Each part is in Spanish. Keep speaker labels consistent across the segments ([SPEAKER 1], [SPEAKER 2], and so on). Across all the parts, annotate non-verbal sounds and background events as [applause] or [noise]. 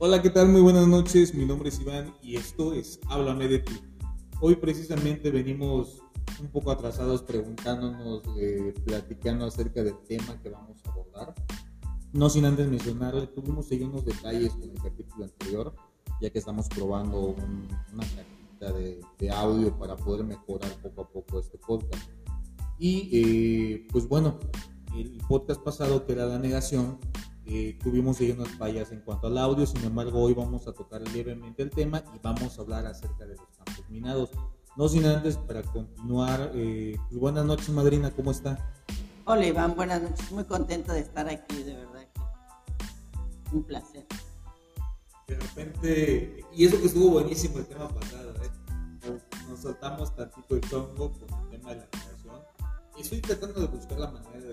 [SPEAKER 1] Hola, ¿qué tal? Muy buenas noches. Mi nombre es Iván y esto es Háblame de ti. Hoy precisamente venimos un poco atrasados preguntándonos, eh, platicando acerca del tema que vamos a abordar. No sin antes mencionarle, tuvimos ahí unos detalles con el capítulo anterior, ya que estamos probando una cajita de, de, audio para poder mejorar poco a poco este podcast. Y eh, pues bueno, el podcast pasado que era la negación, eh, tuvimos ahí unas fallas en cuanto al audio, sin embargo hoy vamos a tocar levemente el tema y vamos a hablar acerca de los campos minados. No sin antes, para continuar, eh, pues buenas noches madrina, ¿cómo está?
[SPEAKER 2] Hola Iván, buenas noches, muy contento de estar aquí, de verdad. Un placer.
[SPEAKER 1] De repente, y eso que estuvo buenísimo el tema pasado, ¿eh? nos, soltamos tantito el chongo con el tema de la negación. Estoy tratando de buscar la manera de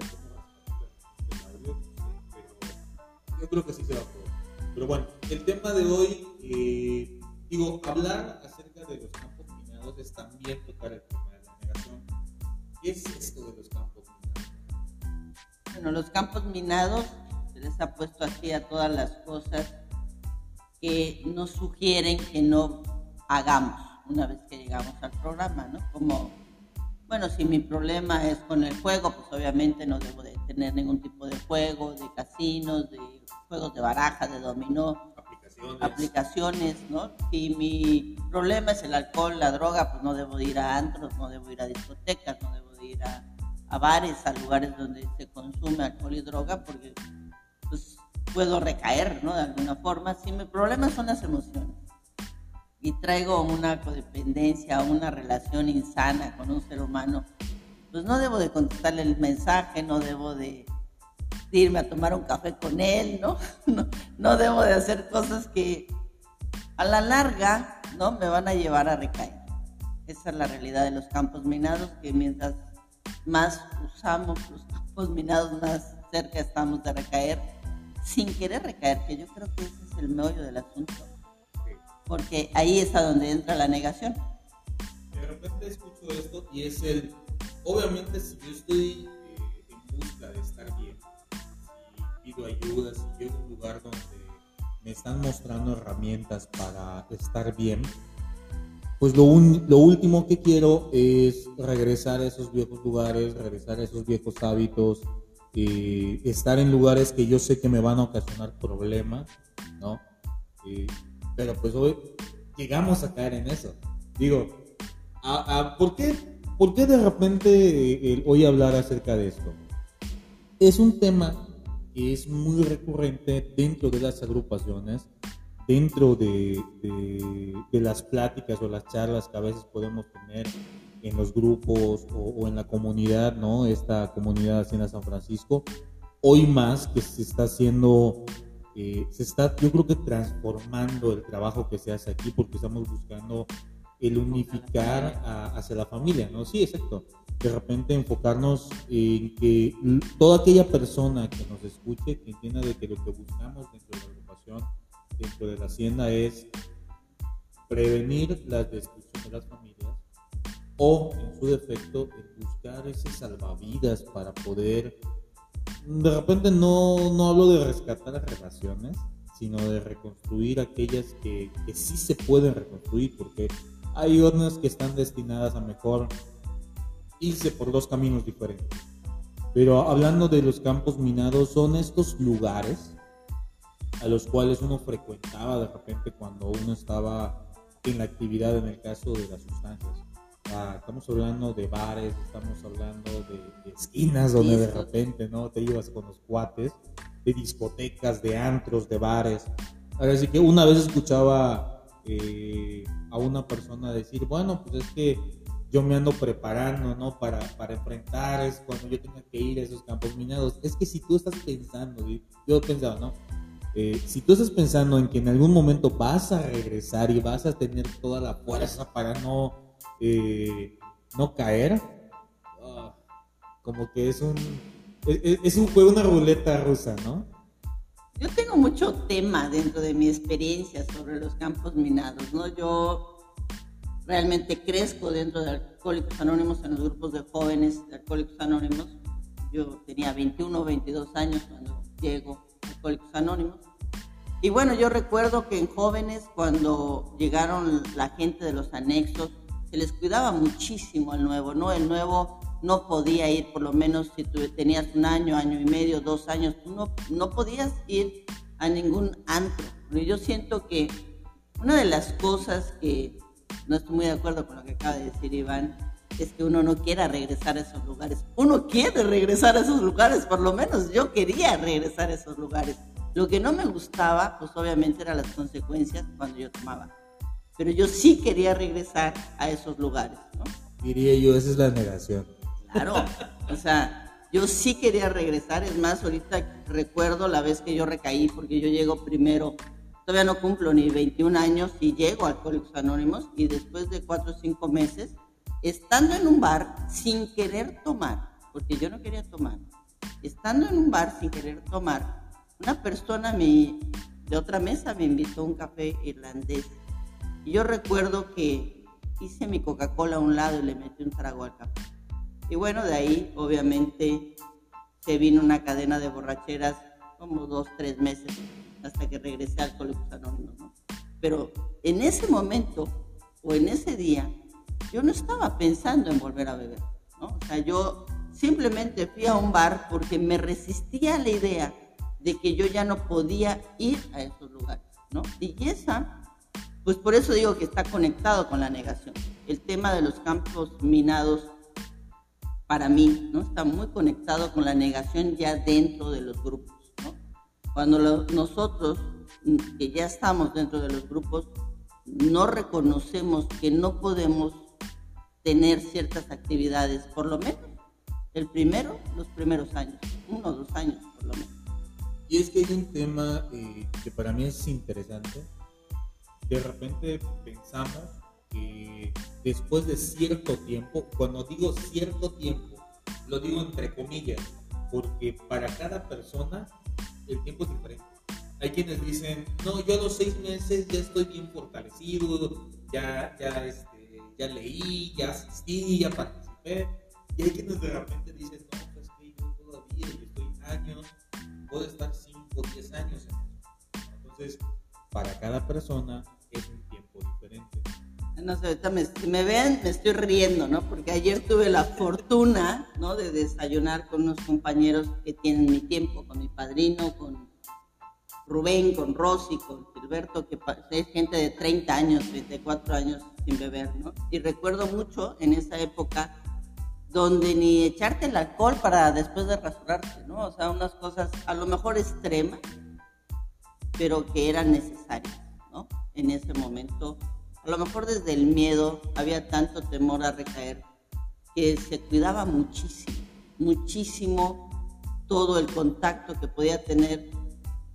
[SPEAKER 1] yo creo que sí se va a poder. Pero bueno, el tema de hoy, eh, digo, hablar acerca de los campos minados es también tocar el tema de la negación. ¿Qué es esto de los campos minados?
[SPEAKER 2] Bueno, los campos minados se les ha puesto aquí a todas las cosas que nos sugieren que no hagamos una vez que llegamos al programa, ¿no? Como, bueno, si mi problema es con el juego, pues obviamente no debo de tener ningún tipo de juego, de casinos, de juegos de baraja, de dominó,
[SPEAKER 1] aplicaciones.
[SPEAKER 2] aplicaciones, ¿no? Si mi problema es el alcohol, la droga, pues no debo ir a antros, no debo ir a discotecas, no debo ir a, a bares, a lugares donde se consume alcohol y droga, porque pues puedo recaer, ¿no? De alguna forma. Si mi problema son las emociones y traigo una codependencia, una relación insana con un ser humano, pues no debo de contestarle el mensaje, no debo de irme a tomar un café con él, [laughs] ¿no? ¿no? debo de hacer cosas que a la larga, ¿no? Me van a llevar a recaer. Esa es la realidad de los campos minados, que mientras más usamos los campos minados, más cerca estamos de recaer, sin querer recaer, que yo creo que ese es el meollo del asunto. Porque ahí es a donde entra la negación.
[SPEAKER 1] De repente escucho esto y es el, obviamente si yo estoy eh, en busca de estar bien, pido ayuda, si llego a un lugar donde me están mostrando herramientas para estar bien, pues lo, lo último que quiero es regresar a esos viejos lugares, regresar a esos viejos hábitos, eh, estar en lugares que yo sé que me van a ocasionar problemas, ¿no? Eh, pero pues hoy llegamos a caer en eso. Digo, ¿a, por, qué, ¿por qué de repente hoy hablar acerca de esto? Es un tema es muy recurrente dentro de las agrupaciones, dentro de, de, las pláticas o las charlas que a veces podemos tener en los grupos o, en la comunidad, ¿no? Esta comunidad Hacienda San Francisco, hoy más que se está haciendo, eh, se está, yo creo que transformando el trabajo que se hace aquí porque estamos buscando el unificar hacia la familia, ¿no? Sí, exacto de repente enfocarnos en que toda aquella persona que nos escuche, que entienda de que lo que buscamos dentro de la agrupación, dentro de la hacienda es prevenir la destrucción de las familias o en su defecto buscar ese salvavidas para poder de repente no, no hablo de rescatar las relaciones sino de reconstruir aquellas que, que sí se pueden reconstruir porque hay unas que están destinadas a mejor irse por dos caminos diferentes. Pero hablando de los campos minados, son estos lugares a los cuales uno frecuentaba de repente cuando uno estaba en la actividad en el caso de las sustancias. estamos hablando de bares, estamos hablando de, esquinas donde de repente no te ibas con los cuates, de discotecas, de antros, de bares. Así que una vez escuchaba eh, a una persona decir, bueno, pues es que yo me ando preparando, ¿no? Para, para enfrentar, es cuando yo tenga que ir a esos campos minados. Es que si tú estás pensando, yo pensaba, ¿no? Eh, si tú estás pensando en que en algún momento vas a regresar y vas a tener toda la fuerza para no, eh, no caer, ah, como que es un, es, es un juego, una ruleta rusa, ¿no?
[SPEAKER 2] Yo tengo mucho tema dentro de mi experiencia sobre los campos minados, ¿no? Yo realmente crezco dentro de Alcohólicos Anónimos, en los grupos de jóvenes de Alcohólicos Anónimos. Yo tenía 21 o 22 años cuando llego a Alcohólicos Anónimos. Y bueno, yo recuerdo que en jóvenes, cuando llegaron la gente de los anexos, se les cuidaba muchísimo el nuevo, ¿no? El nuevo no podía ir, por lo menos si tú tenías un año, año y medio, dos años, tú no, no podías ir a ningún antro. Yo siento que una de las cosas que no estoy muy de acuerdo con lo que acaba de decir Iván, es que uno no quiera regresar a esos lugares. Uno quiere regresar a esos lugares, por lo menos yo quería regresar a esos lugares. Lo que no me gustaba, pues obviamente eran las consecuencias cuando yo tomaba. Pero yo sí quería regresar a esos lugares, ¿no?
[SPEAKER 1] Diría yo, esa es la negación.
[SPEAKER 2] Claro, o sea, yo sí quería regresar. Es más, ahorita recuerdo la vez que yo recaí, porque yo llego primero, todavía no cumplo ni 21 años y llego a Alcohólicos Anónimos y después de 4 o 5 meses estando en un bar sin querer tomar, porque yo no quería tomar, estando en un bar sin querer tomar, una persona de otra mesa me invitó a un café irlandés. Y yo recuerdo que hice mi Coca-Cola a un lado y le metí un trago al café. Y bueno, de ahí obviamente se vino una cadena de borracheras como dos, tres meses hasta que regresé al Alcohólicos Anónimos. ¿no? Pero en ese momento o en ese día yo no estaba pensando en volver a beber, ¿no? O sea, yo simplemente fui a un bar porque me resistía a la idea de que yo ya no podía ir a esos lugares, ¿no? Y esa, pues por eso digo que está conectado con la negación. El tema de los campos minados, para mí, ¿no? Está muy conectado con la negación ya dentro de los grupos, ¿no? Cuando nosotros, que ya estamos dentro de los grupos, no reconocemos que no podemos tener ciertas actividades, por lo menos el primero, los primeros años, uno o dos años por lo menos.
[SPEAKER 1] Y es que hay un tema eh, que para mí es interesante. De repente pensamos después de cierto tiempo, cuando digo cierto tiempo, lo digo entre comillas, porque para cada persona el tiempo es diferente. Hay quienes dicen, no, yo a los seis meses ya estoy bien fortalecido, ya, ya, este, ya leí, ya asistí, ya participé. Y hay quienes de repente dicen, no, pues que yo todavía, estoy años, puedo estar 5 o 10 años en eso. Entonces, para cada persona es un tiempo diferente.
[SPEAKER 2] No sé, ahorita me, si me ven, me estoy riendo, ¿no? Porque ayer tuve la fortuna, ¿no? De desayunar con unos compañeros que tienen mi tiempo, con mi padrino, con Rubén, con Rosy, con Gilberto, que es gente de 30 años, 34 años sin beber, ¿no? Y recuerdo mucho en esa época donde ni echarte el alcohol para después de rasurarte, ¿no? O sea, unas cosas a lo mejor extremas, pero que eran necesarias, ¿no? En ese momento, a lo mejor desde el miedo había tanto temor a recaer que se cuidaba muchísimo, muchísimo todo el contacto que podía tener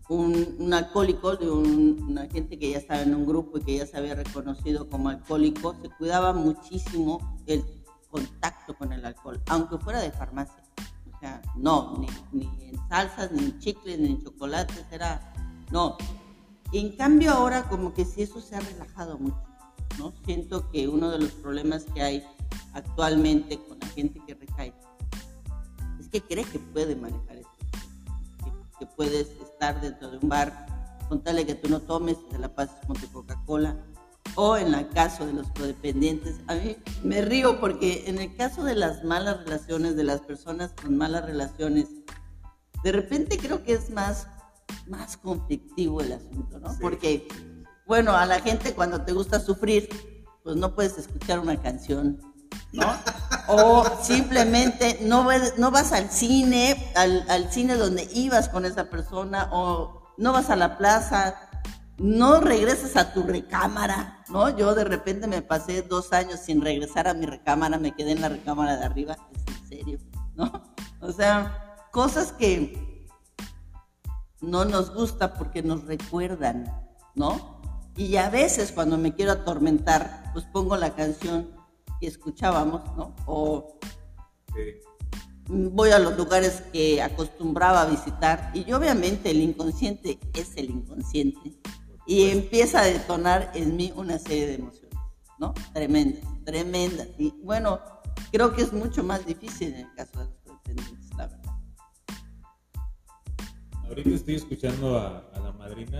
[SPEAKER 2] un, alcohólico, de una gente que ya estaba en un grupo y que ya se había reconocido como alcohólico, se cuidaba muchísimo el contacto con el alcohol, aunque fuera de farmacia. O sea, no, ni, en salsas, ni en chicles, ni en chocolates, era, no. Y en cambio ahora como que sí eso se ha relajado mucho, ¿no? Siento que uno de los problemas que hay actualmente con la gente que recae es que cree que puede manejar esto, que puedes dentro de un bar, contarle que tú no tomes, te la pases con tu Coca-Cola. O en el caso de los codependientes, a mí me río porque en el caso de las malas relaciones, de las personas con malas relaciones, de repente creo que es más, más conflictivo el asunto, ¿no? Porque, bueno, a la gente cuando te gusta sufrir, pues no puedes escuchar una canción, ¿no? O simplemente no, no vas al cine, al, al, cine donde ibas con esa persona, o no vas a la plaza, no regresas a tu recámara, ¿no? Yo de repente me pasé dos años sin regresar a mi recámara, me quedé en la recámara de arriba, es en serio, ¿no? O sea, cosas que no nos gusta porque nos recuerdan, ¿no? Y a veces cuando me quiero atormentar, pues pongo la canción que escuchábamos, ¿no? O voy a los lugares que acostumbraba a visitar y obviamente el inconsciente es el inconsciente y empieza a detonar en mí una serie de emociones, ¿no? Tremendas, tremendas. Y bueno, creo que es mucho más difícil en el caso de los codependientes, la verdad.
[SPEAKER 1] Ahorita estoy escuchando a, a la madrina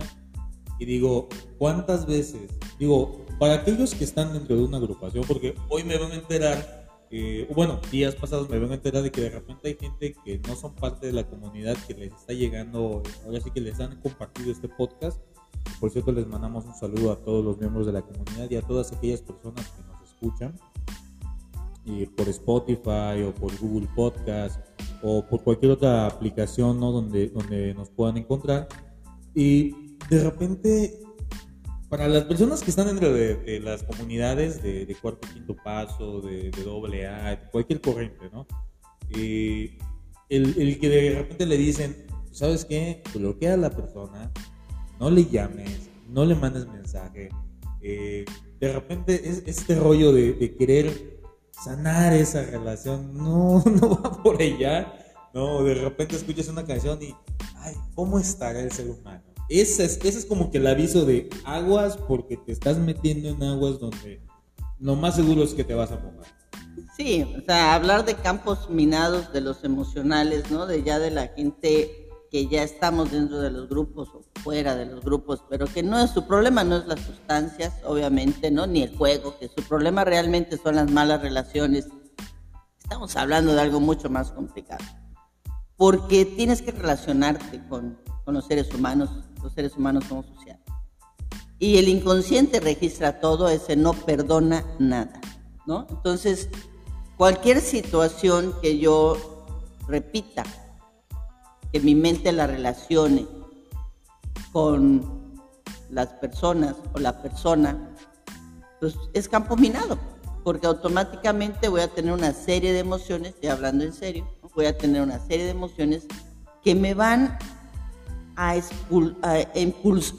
[SPEAKER 1] y digo, ¿cuántas veces? Digo, para aquellos que están dentro de una agrupación, porque hoy me van a enterar, eh, bueno, días pasados me van a enterar de que de repente hay gente que no son parte de la comunidad que les está llegando, ahora sí que les han compartido este podcast. Por cierto, les mandamos un saludo a todos los miembros de la comunidad y a todas aquellas personas que nos escuchan y por Spotify o por Google Podcast o por cualquier otra aplicación ¿no? donde, donde nos puedan encontrar. Y de repente, para las personas que están dentro de, las comunidades de, cuarto quinto paso, de, doble A, cualquier corriente, ¿no? el, el, que de repente le dicen, ¿sabes qué? Bloquea a la persona, no le llames, no le mandes mensaje. Eh, de repente es este rollo de, querer sanar esa relación, no, [laughs] no va por allá. No, de repente escuchas una canción y, ay, ¿cómo estará el ser humano? Ese es, como que el aviso de aguas porque te estás metiendo en aguas donde lo más seguro es que te vas a mojar.
[SPEAKER 2] Sí, o sea, hablar de campos minados de los emocionales, ¿no? De ya de la gente que ya estamos dentro de los grupos o fuera de los grupos, pero que no es su problema, no es las sustancias, obviamente, ¿no? Ni el juego, que su problema realmente son las malas relaciones. Estamos hablando de algo mucho más complicado porque tienes que relacionarte con, los seres humanos, los seres humanos somos sociales. Y el inconsciente registra todo, ese no perdona nada, ¿no? Entonces, cualquier situación que yo repita, que mi mente la relacione con las personas o la persona, pues es campo minado, porque automáticamente voy a tener una serie de emociones, y hablando en serio, voy a tener una serie de emociones que me van a,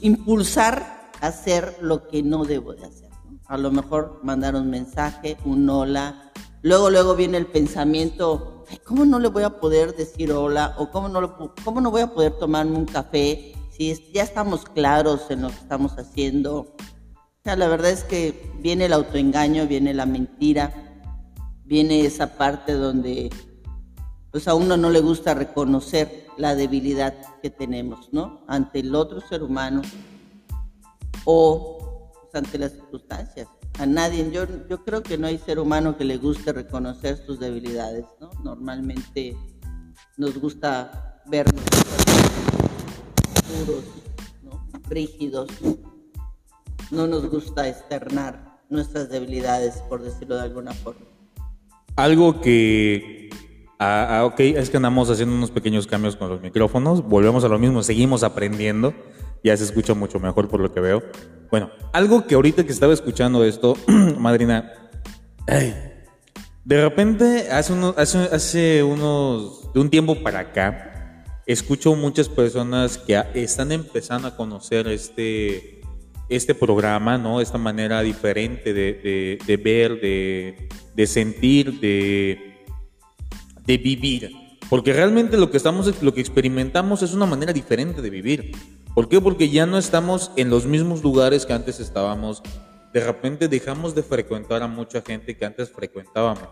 [SPEAKER 2] impulsar a hacer lo que no debo de hacer. A lo mejor mandar un mensaje, un hola. Luego, luego viene el pensamiento, ¿cómo no le voy a poder decir hola? ¿O cómo no, cómo no voy a poder tomarme un café si ya estamos claros en lo que estamos haciendo? O sea, la verdad es que viene el autoengaño, viene la mentira, viene esa parte donde pues a uno no le gusta reconocer la debilidad que tenemos, ¿no? Ante el otro ser humano o pues, ante las circunstancias. A nadie, yo, yo creo que no hay ser humano que le guste reconocer sus debilidades, ¿no? Normalmente nos gusta vernos duros, ¿no? rígidos. No nos gusta externar nuestras debilidades, por decirlo de alguna forma.
[SPEAKER 1] Algo que Ah, ah, ok, es que andamos haciendo unos pequeños cambios con los micrófonos. Volvemos a lo mismo, seguimos aprendiendo. Ya se escucha mucho mejor por lo que veo. Bueno, algo que ahorita que estaba escuchando esto, [clears throat] madrina, de repente hace, unos, hace, unos, de un tiempo para acá, escucho muchas personas que están empezando a conocer este, este programa, ¿no? Esta manera diferente de, de ver, de, de sentir, de de vivir. Porque realmente lo que, estamos, lo que experimentamos es una manera diferente de vivir. ¿Por qué? Porque ya no estamos en los mismos lugares que antes estábamos. De repente dejamos de frecuentar a mucha gente que antes frecuentábamos.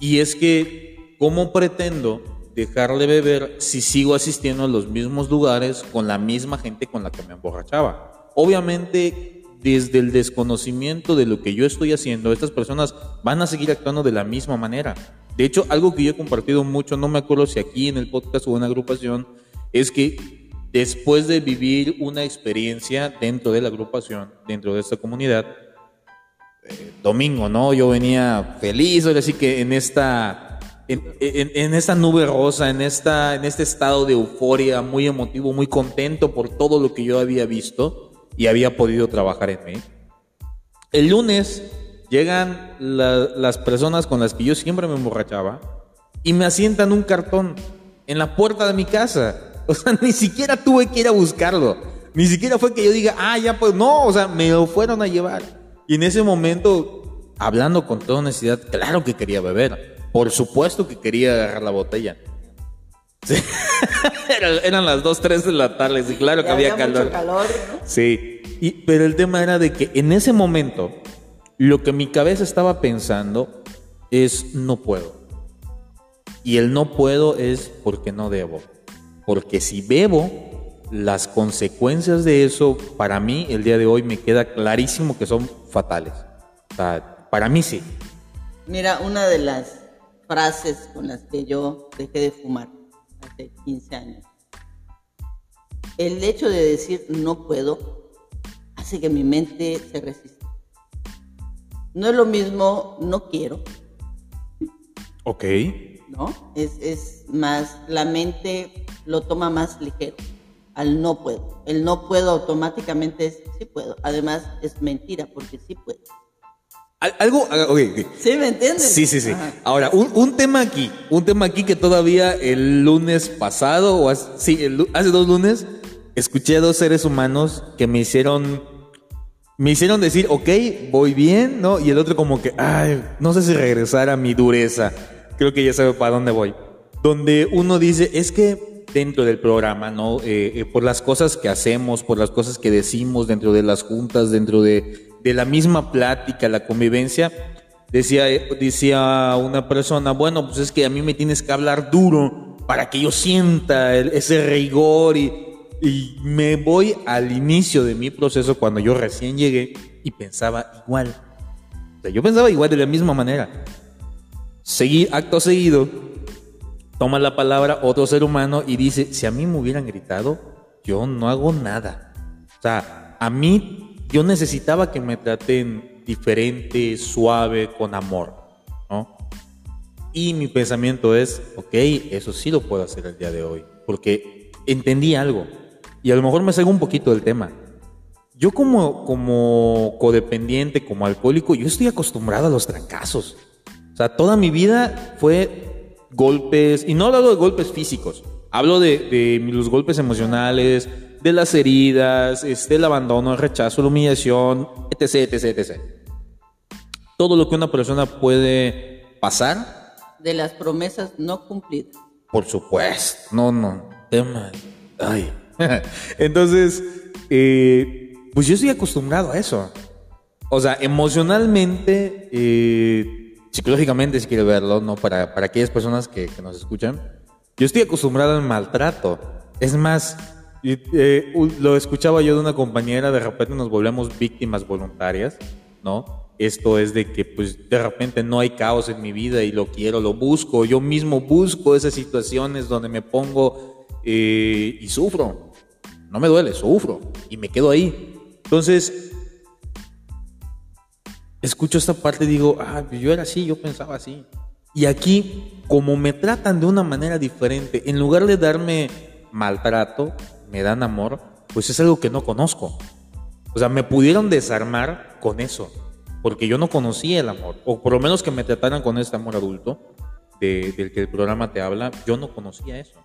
[SPEAKER 1] Y es que, ¿cómo pretendo dejarle beber si sigo asistiendo a los mismos lugares con la misma gente con la que me emborrachaba? Obviamente, desde el desconocimiento de lo que yo estoy haciendo, estas personas van a seguir actuando de la misma manera. De hecho, algo que yo he compartido mucho, no me acuerdo si aquí en el podcast o en la agrupación, es que después de vivir una experiencia dentro de la agrupación, dentro de esta comunidad, eh, domingo, ¿no? Yo venía feliz, ahora sí que en esta, en, esta nube rosa, en, esta, en este estado de euforia, muy emotivo, muy contento por todo lo que yo había visto y había podido trabajar en mí. El lunes Llegan las personas con las que yo siempre me emborrachaba y me asientan un cartón en la puerta de mi casa. [laughs] O sea, ni siquiera tuve que ir a buscarlo. Ni siquiera fue que yo diga, ah, ya pues, no, o sea, me lo fueron a llevar. Y en ese momento, hablando con toda honestidad, claro que quería beber. Por supuesto que quería agarrar la botella. [laughs] eran las 2, 3 de la tarde, sí, claro que había, calor. calor Sí, y, pero el tema era de que en ese momento lo que mi cabeza estaba pensando es no puedo. Y el no puedo es porque no debo. Porque si bebo, las consecuencias de eso, para mí, el día de hoy me queda clarísimo que son fatales. Para mí sí.
[SPEAKER 2] Mira, una de las frases con las que yo dejé de fumar hace 15 años. El hecho de decir no puedo hace que mi mente se resista. No es lo mismo no quiero.
[SPEAKER 1] Ok.
[SPEAKER 2] ¿No? Es, es más, la mente lo toma más ligero al no puedo. El no puedo automáticamente es sí puedo. Además es mentira porque sí puedo.
[SPEAKER 1] Algo, ah, okay,
[SPEAKER 2] ¿Sí me entiendes?
[SPEAKER 1] Sí, sí, sí. Ahora, un, tema aquí, un tema aquí que todavía el lunes pasado, o hace, sí, hace dos lunes, escuché a dos seres humanos que me hicieron, me hicieron decir, ok, voy bien, ¿no? Y el otro como que, ay, no sé si regresar a mi dureza. Creo que ya sabe para dónde voy. Donde uno dice, es que dentro del programa, ¿no? Eh, eh, por las cosas que hacemos, por las cosas que decimos dentro de las juntas, dentro de de la misma plática, la convivencia, decía, decía una persona, bueno, pues es que a mí me tienes que hablar duro para que yo sienta ese rigor y, me voy al inicio de mi proceso cuando yo recién llegué y pensaba igual. O sea, yo pensaba igual de la misma manera. Seguir, acto seguido, toma la palabra otro ser humano y dice, si a mí me hubieran gritado, yo no hago nada. O sea, a mí yo necesitaba que me traten diferente, suave, con amor, ¿no? Y mi pensamiento es, ok, eso sí lo puedo hacer el día de hoy, porque entendí algo y a lo mejor me salgo un poquito del tema. Yo como, como codependiente, como alcohólico, yo estoy acostumbrado a los trancazos. O sea, toda mi vida fue golpes, y no hablo de golpes físicos, hablo de, de los golpes emocionales, de las heridas, este, el abandono, el rechazo, la humillación, etc, etc, etc. Todo lo que una persona puede pasar.
[SPEAKER 2] De las promesas no cumplidas.
[SPEAKER 1] Por supuesto. No, no. Tema. Ay. [laughs] Entonces, eh, pues yo estoy acostumbrado a eso. O sea, emocionalmente, eh, psicológicamente, si quiere verlo, ¿no? Para, para aquellas personas que, que nos escuchan, yo estoy acostumbrado al maltrato. Es más, eh, lo escuchaba yo de una compañera, de repente nos volvemos víctimas voluntarias, ¿no? Esto es de que pues de repente no hay caos en mi vida y lo quiero, lo busco, yo mismo busco esas situaciones donde me pongo eh, y sufro. No me duele, sufro y me quedo ahí. Entonces, escucho esta parte y digo, ah, pues, yo era así, yo pensaba así. Y aquí, como me tratan de una manera diferente, en lugar de darme maltrato, me dan amor, pues es algo que no conozco. O sea, me pudieron desarmar con eso, porque yo no conocía el amor, o por lo menos que me trataran con este amor adulto del que el programa te habla, yo no conocía eso.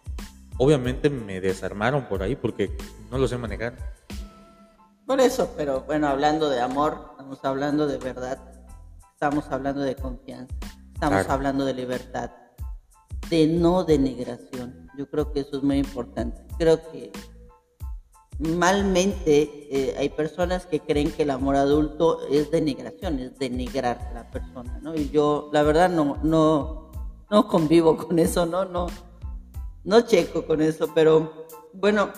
[SPEAKER 1] Obviamente me desarmaron por ahí porque no lo sé manejar.
[SPEAKER 2] Por eso, pero bueno, hablando de amor, estamos hablando de verdad, estamos hablando de confianza, estamos hablando de libertad, de no denegación. Yo creo que eso es muy importante. Creo que malmente eh, hay personas que creen que el amor adulto es denigración, es denigrar a la persona, ¿no? Y yo, la verdad, no, no, no convivo con eso, ¿no? No, no checo con eso, pero bueno,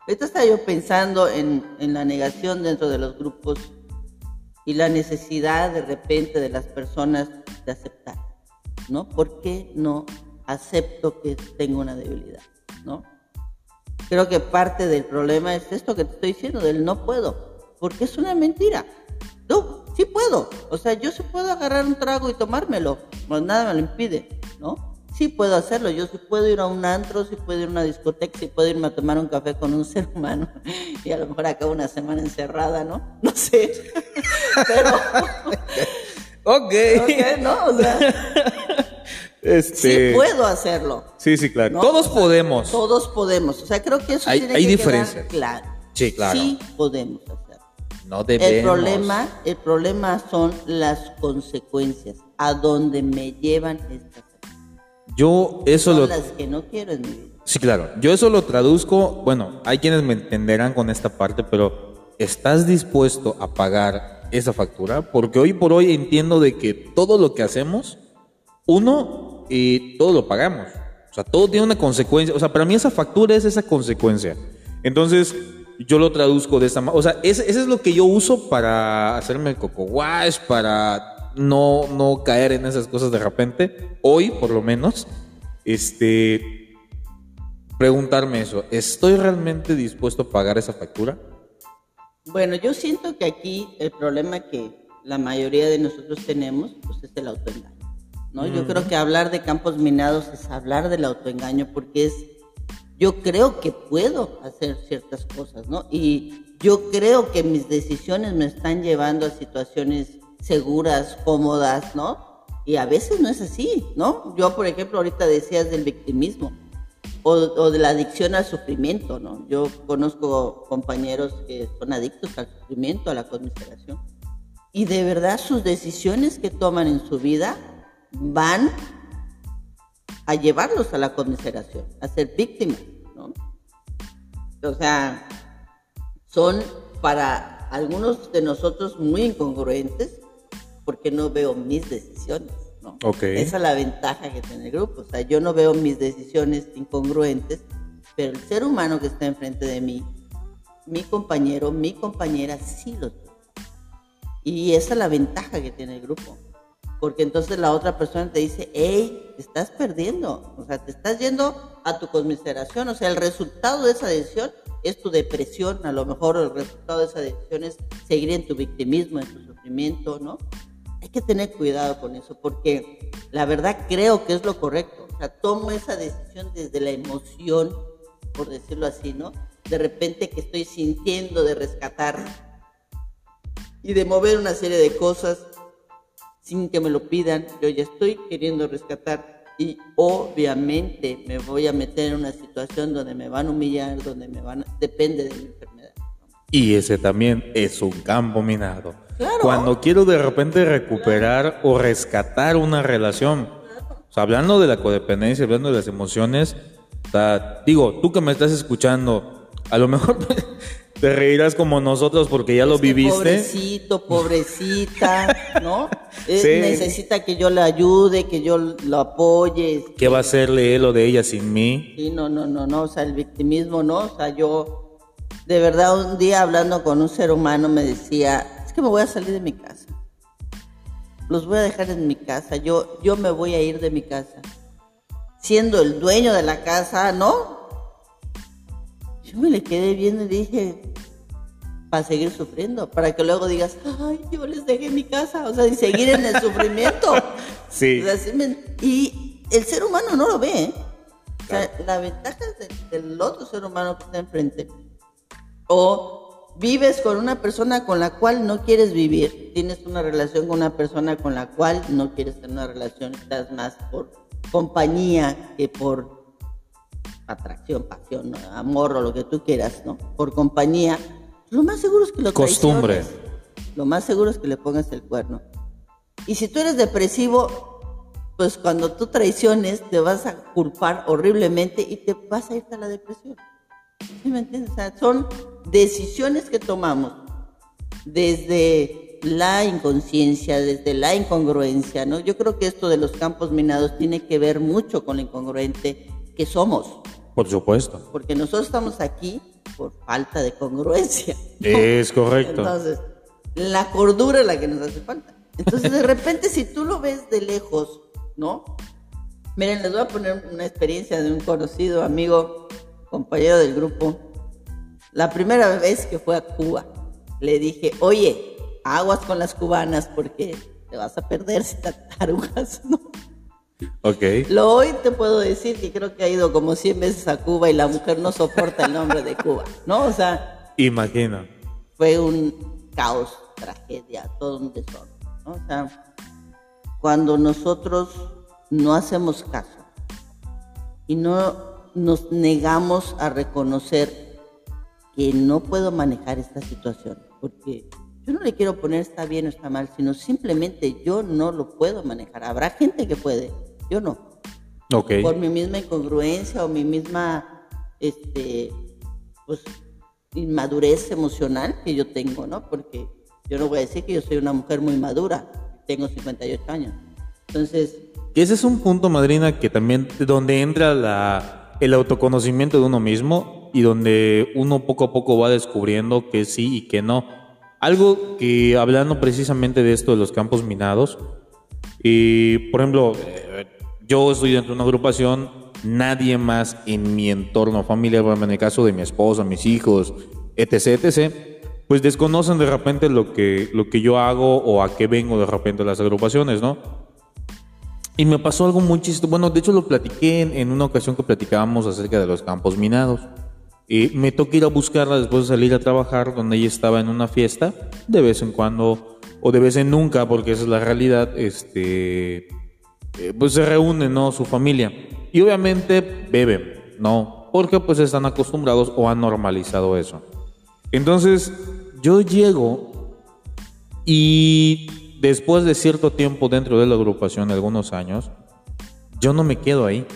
[SPEAKER 2] ahorita estaba yo pensando en, en la negación dentro de los grupos y la necesidad de repente de las personas de aceptar, ¿no? ¿Por qué no acepto que tengo una debilidad, ¿no? creo que parte del problema es esto que te estoy diciendo, del no puedo, porque es una mentira. No, sí puedo. O sea, yo sí puedo agarrar un trago y tomármelo, pues nada me lo impide, ¿no? Sí puedo hacerlo, yo sí puedo ir a un antro, sí puedo ir a una discoteca, sí puedo irme a tomar un café con un [laughs] ser humano y a lo mejor acabo una semana encerrada, ¿no? [laughs] No sé. [laughs] Pero...
[SPEAKER 1] ok.
[SPEAKER 2] Ok, ¿no? O sea... Este... Sí puedo hacerlo.
[SPEAKER 1] Sí, sí, claro. Todos podemos.
[SPEAKER 2] Todos podemos. O sea, creo que eso
[SPEAKER 1] hay,
[SPEAKER 2] tiene
[SPEAKER 1] hay
[SPEAKER 2] que
[SPEAKER 1] diferencias.
[SPEAKER 2] claro.
[SPEAKER 1] Sí, claro.
[SPEAKER 2] Sí podemos hacerlo.
[SPEAKER 1] No debemos.
[SPEAKER 2] El problema, el problema son las consecuencias, a dónde me llevan estas
[SPEAKER 1] Yo eso
[SPEAKER 2] son
[SPEAKER 1] lo...
[SPEAKER 2] las que no quiero en mi vida.
[SPEAKER 1] Sí, claro. Yo eso lo traduzco, bueno, hay quienes me entenderán con esta parte, pero ¿estás dispuesto a pagar esa factura? Porque hoy por hoy entiendo de que todo lo que hacemos, uno, y todo lo pagamos. O sea, todo tiene una consecuencia. O sea, para mí esa factura es esa consecuencia. Entonces, yo lo traduzco de esta manera. O sea, ese, es lo que yo uso para hacerme coco wash, para no, no caer en esas cosas de repente. Hoy, por lo menos, este, preguntarme eso. ¿Estoy realmente dispuesto a pagar esa factura?
[SPEAKER 2] Bueno, yo siento que aquí el problema que la mayoría de nosotros tenemos, pues es el autoengaño. ¿no? Yo creo que hablar de campos minados es hablar del autoengaño porque es, yo creo que puedo hacer ciertas cosas, ¿no? Y yo creo que mis decisiones me están llevando a situaciones seguras, cómodas, ¿no? Y a veces no es así, ¿no? Yo, por ejemplo, ahorita decías del victimismo o, de la adicción al sufrimiento, ¿no? Yo conozco compañeros que son adictos al sufrimiento, a la conmiseración. Y de verdad sus decisiones que toman en su vida van a llevarlos a la conmiseración, a ser víctimas, ¿no? O sea, son para algunos de nosotros muy incongruentes porque no veo mis decisiones, ¿no? Esa es la ventaja que tiene el grupo, o sea, yo no veo mis decisiones incongruentes, pero el ser humano que está enfrente de mí, mi compañero, mi compañera, sí lo tiene. Y esa es la ventaja que tiene el grupo porque entonces la otra persona te dice, hey, te estás perdiendo, o sea, te estás yendo a tu conmiseración, o sea, el resultado de esa decisión es tu depresión, a lo mejor el resultado de esa decisión es seguir en tu victimismo, en tu sufrimiento, ¿no? Hay que tener cuidado con eso, porque la verdad creo que es lo correcto, o sea, tomo esa decisión desde la emoción, por decirlo así, ¿no? De repente que estoy sintiendo de rescatar y de mover una serie de cosas sin que me lo pidan, yo ya estoy queriendo rescatar y obviamente me voy a meter en una situación donde me van a humillar, donde me van a... depende de mi enfermedad.
[SPEAKER 1] Y ese también es un campo minado. Cuando quiero de repente recuperar o rescatar una relación, hablando de la codependencia, hablando de las emociones, digo, tú que me estás escuchando, a lo mejor [laughs] te reirás como nosotros porque ya lo viviste.
[SPEAKER 2] Pobrecito, pobrecita, ¿no? [laughs] Necesita que yo le ayude, que yo lo apoye.
[SPEAKER 1] ¿Qué va a hacerle él o de ella sin mí?
[SPEAKER 2] Sí, no, no, no, no, o sea, el victimismo, ¿no? O sea, yo, de verdad, un día hablando con un ser humano me decía, es que me voy a salir de mi casa. Los voy a dejar en mi casa, yo, yo me voy a ir de mi casa. Siendo el dueño de la casa, ¿no? Yo me le quedé viendo y dije, para seguir sufriendo, para que luego digas, ay, yo les dejé mi casa, o sea, y seguir en el [laughs] sufrimiento.
[SPEAKER 1] Sí.
[SPEAKER 2] y el ser humano no lo ve, ¿eh? O sea, la ventaja del otro ser humano que está enfrente. O vives con una persona con la cual no quieres vivir, tienes una relación con una persona con la cual no quieres tener una relación, estás más por compañía que por atracción, pasión, amor o lo que tú quieras, ¿no? Por compañía, lo más seguro es que lo
[SPEAKER 1] Costumbre.
[SPEAKER 2] Lo más seguro es que le pongas el cuerno. Y si tú eres depresivo, pues cuando tú traiciones te vas a culpar horriblemente y te vas a ir a la depresión. ¿Sí me entiendes? O sea, son decisiones que tomamos desde la inconsciencia, desde la incongruencia, ¿no? Yo creo que esto de los campos minados tiene que ver mucho con lo incongruente que somos.
[SPEAKER 1] Por supuesto.
[SPEAKER 2] Porque nosotros estamos aquí por falta de congruencia.
[SPEAKER 1] Es correcto.
[SPEAKER 2] Entonces, la cordura es la que nos hace falta. Entonces, de repente, si tú lo ves de lejos, ¿no? Miren, les voy a poner una experiencia de un conocido amigo, compañero del grupo. La primera vez que fue a Cuba, le dije, oye, aguas con las cubanas porque te vas a perder si te tarugas, [laughs] ¿no?
[SPEAKER 1] Ok.
[SPEAKER 2] Lo hoy te puedo decir que creo que ha ido como 100 veces a Cuba y la mujer no soporta el nombre de Cuba, ¿no? O sea.
[SPEAKER 1] Imagino.
[SPEAKER 2] Fue un caos, tragedia, todo un desorden, ¿no? O sea, cuando nosotros no hacemos caso y no nos negamos a reconocer que no puedo manejar esta situación, porque yo no le quiero poner está bien o está mal, sino simplemente yo no lo puedo manejar. Habrá gente que puede, yo no.
[SPEAKER 1] Okay.
[SPEAKER 2] Por mi misma incongruencia o mi misma este, pues, inmadurez emocional que yo tengo, ¿no? Porque yo no voy a decir que yo soy una mujer muy madura, tengo 58 años. Entonces...
[SPEAKER 1] ese es un punto, madrina, que también donde entra la, el autoconocimiento de uno mismo y donde uno poco a poco va descubriendo que sí y que no. Algo que hablando precisamente de esto de los campos minados, y por ejemplo, eh, yo estoy dentro de una agrupación, nadie más en mi entorno familiar, en el caso de mi esposa, mis hijos, etc., etc., pues desconocen de repente lo que, lo que yo hago o a qué vengo de repente las agrupaciones, ¿no? Y me pasó algo muy chistoso. Bueno, de hecho lo platiqué en, una ocasión que platicábamos acerca de los campos minados. Y me tocó ir a buscarla después de salir a trabajar, donde ella estaba en una fiesta, de vez en cuando, o de vez en nunca, porque esa es la realidad, este, eh, pues se reúne, ¿no? Su familia. Y obviamente beben, ¿no? Porque pues están acostumbrados o han normalizado eso. Entonces, yo llego y después de cierto tiempo dentro de la agrupación, algunos años, yo no me quedo ahí.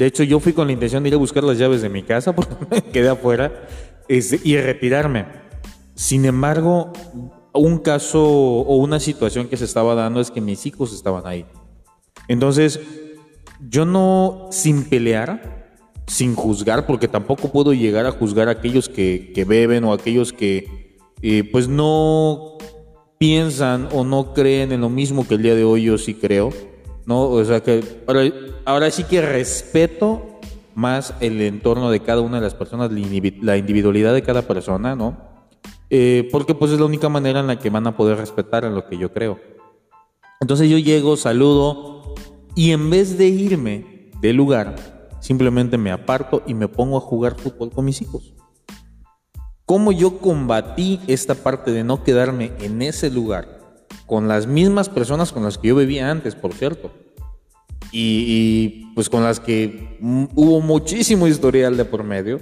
[SPEAKER 1] De hecho, yo fui con la intención de ir a buscar las llaves de mi casa porque [laughs] me quedé afuera este, y retirarme. Sin embargo, un caso o una situación que se estaba dando es que mis hijos estaban ahí. Entonces, yo no, sin pelear, sin juzgar, porque tampoco puedo llegar a juzgar a aquellos que, beben o aquellos que, eh, pues no piensan o no creen en lo mismo que el día de hoy yo sí creo, ¿no? O sea que ahora, sí que respeto más el entorno de cada una de las personas, la individualidad de cada persona, ¿no? Eh, porque pues es la única manera en la que van a poder respetar en lo que yo creo. Entonces yo llego, saludo y en vez de irme del lugar, simplemente me aparto y me pongo a jugar fútbol con mis hijos cómo yo combatí esta parte de no quedarme en ese lugar con las mismas personas con las que yo vivía antes, por cierto. Y, pues con las que hubo muchísimo historial de por medio.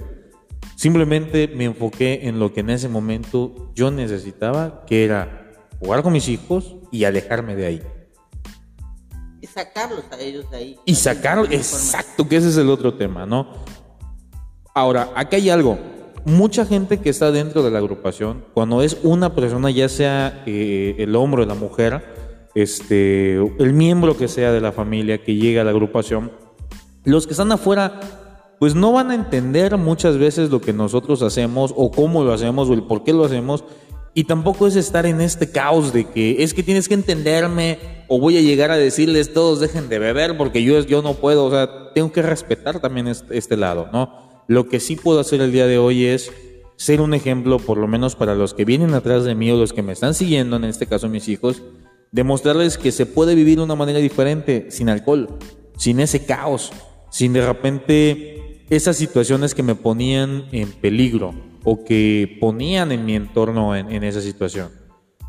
[SPEAKER 1] Simplemente me enfoqué en lo que en ese momento yo necesitaba, que era jugar con mis hijos y alejarme de ahí.
[SPEAKER 2] Y sacarlos a ellos de ahí.
[SPEAKER 1] Y sacarlos, exacto, que ese es el otro tema, ¿no? Ahora, aquí hay algo mucha gente que está dentro de la agrupación, cuando es una persona, ya sea eh, el hombre o la mujer, este, el miembro que sea de la familia que llega a la agrupación, los que están afuera, pues no van a entender muchas veces lo que nosotros hacemos o cómo lo hacemos o el por qué lo hacemos. Y tampoco es estar en este caos de que es que tienes que entenderme o voy a llegar a decirles todos dejen de beber porque yo, yo no puedo. O sea, tengo que respetar también este, este lado, ¿no? Lo que sí puedo hacer el día de hoy es ser un ejemplo, por lo menos para los que vienen atrás de mí o los que me están siguiendo, en este caso mis hijos, demostrarles que se puede vivir de una manera diferente, sin alcohol, sin ese caos, sin de repente esas situaciones que me ponían en peligro o que ponían en mi entorno en, en esa situación.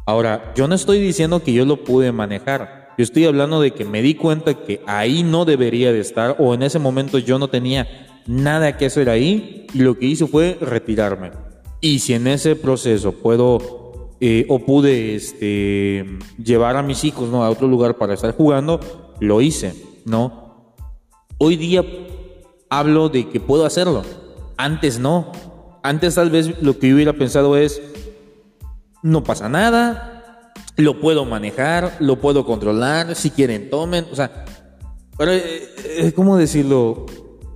[SPEAKER 1] Ahora, yo no estoy diciendo que yo lo pude manejar. Yo estoy hablando de que me di cuenta que ahí no debería de estar o en ese momento yo no tenía nada que hacer ahí y lo que hice fue retirarme. Y si en ese proceso puedo eh, o pude este, llevar a mis hijos ¿no? a otro lugar para estar jugando, lo hice, ¿no? Hoy día hablo de que puedo hacerlo. Antes no. Antes tal vez lo que yo hubiera pensado es, no pasa nada, lo puedo manejar, lo puedo controlar, si quieren tomen, o sea, pero, eh, eh, ¿cómo decirlo?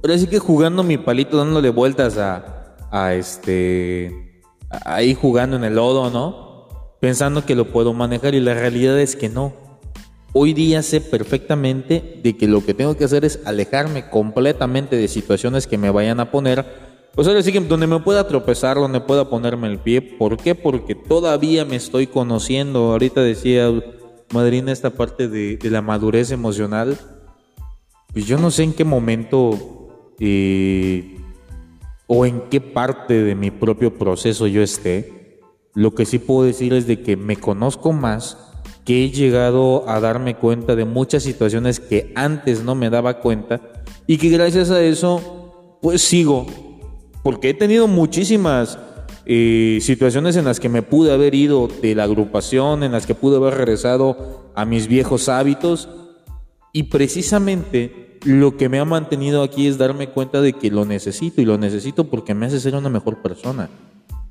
[SPEAKER 1] Pero sí que jugando mi palito, dándole vueltas a, a este. ahí jugando en el lodo, ¿no? Pensando que lo puedo manejar y la realidad es que no. Hoy día sé perfectamente de que lo que tengo que hacer es alejarme completamente de situaciones que me vayan a poner. Pues ahora sí que donde me pueda tropezar, donde pueda ponerme el pie. ¿Por qué? Porque todavía me estoy conociendo. Ahorita decía Madrina esta parte de, de la madurez emocional. Pues yo no sé en qué momento o en qué parte de mi propio proceso yo esté, lo que sí puedo decir es de que me conozco más, que he llegado a darme cuenta de muchas situaciones que antes no me daba cuenta y que gracias a eso pues sigo, porque he tenido muchísimas eh, situaciones en las que me pude haber ido de la agrupación, en las que pude haber regresado a mis viejos hábitos y precisamente lo que me ha mantenido aquí es darme cuenta de que lo necesito y lo necesito porque me hace ser una mejor persona.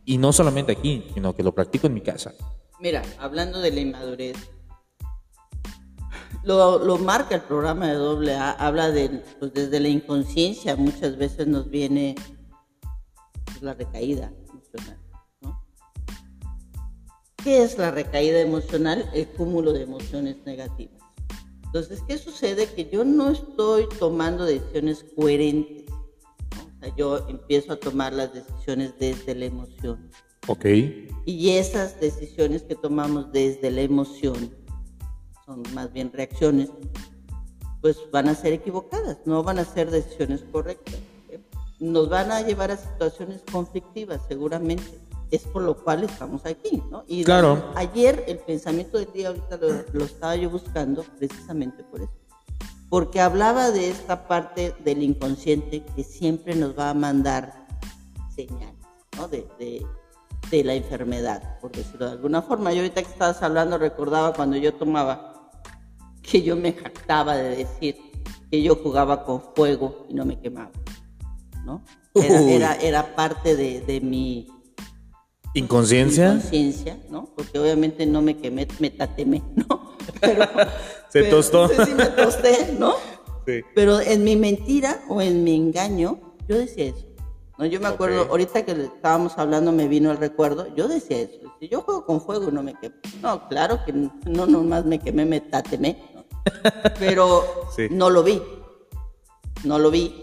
[SPEAKER 1] Y no solamente aquí, sino que lo practico en mi casa.
[SPEAKER 2] Mira, hablando de la inmadurez, lo, marca el programa de doble A, habla de, pues desde la inconsciencia, muchas veces nos viene la recaída emocional. ¿Qué es la recaída emocional? El cúmulo de emociones negativas. Entonces, ¿qué sucede? Que yo no estoy tomando decisiones coherentes. O sea, yo empiezo a tomar las decisiones desde la emoción.
[SPEAKER 1] Ok.
[SPEAKER 2] Y esas decisiones que tomamos desde la emoción son más bien reacciones, pues van a ser equivocadas, no van a ser decisiones correctas. Nos van a llevar a situaciones conflictivas, seguramente es por lo cual estamos aquí, ¿no? Y
[SPEAKER 1] claro.
[SPEAKER 2] ayer el pensamiento del día, ahorita lo, estaba yo buscando precisamente por eso, porque hablaba de esta parte del inconsciente que siempre nos va a mandar señales, ¿no? De, de, de la enfermedad, por decirlo de alguna forma. Yo ahorita que estabas hablando recordaba cuando yo tomaba que yo me jactaba de decir que yo jugaba con fuego y no me quemaba, ¿no? Era, era, era parte de, de mi
[SPEAKER 1] ¿Inconsciencia?
[SPEAKER 2] Inconsciencia, ¿no? Porque obviamente no me quemé, me tatemé, [laughs] ¿no?
[SPEAKER 1] Pero, Se tostó.
[SPEAKER 2] Sí, sí, me tosté, ¿no? Sí. Pero en mi mentira o en mi engaño, yo decía eso. ¿no? Yo me acuerdo, ahorita que estábamos hablando me vino el recuerdo, yo decía eso. Si yo juego con fuego no me quemo. No, claro que no nomás me quemé, me tatemé, ¿no? [laughs] Pero no lo vi. No lo vi.